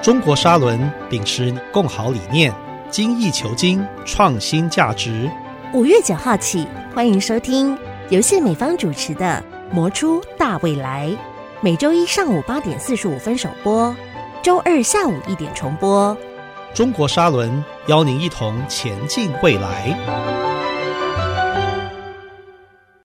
中国沙轮秉持共好理念，精益求精，创新价值。五月九号起，欢迎收听由谢美芳主持的《魔出大未来》，每周一上午八点四十五分首播，周二下午一点重播。中国沙轮邀您一同前进未来。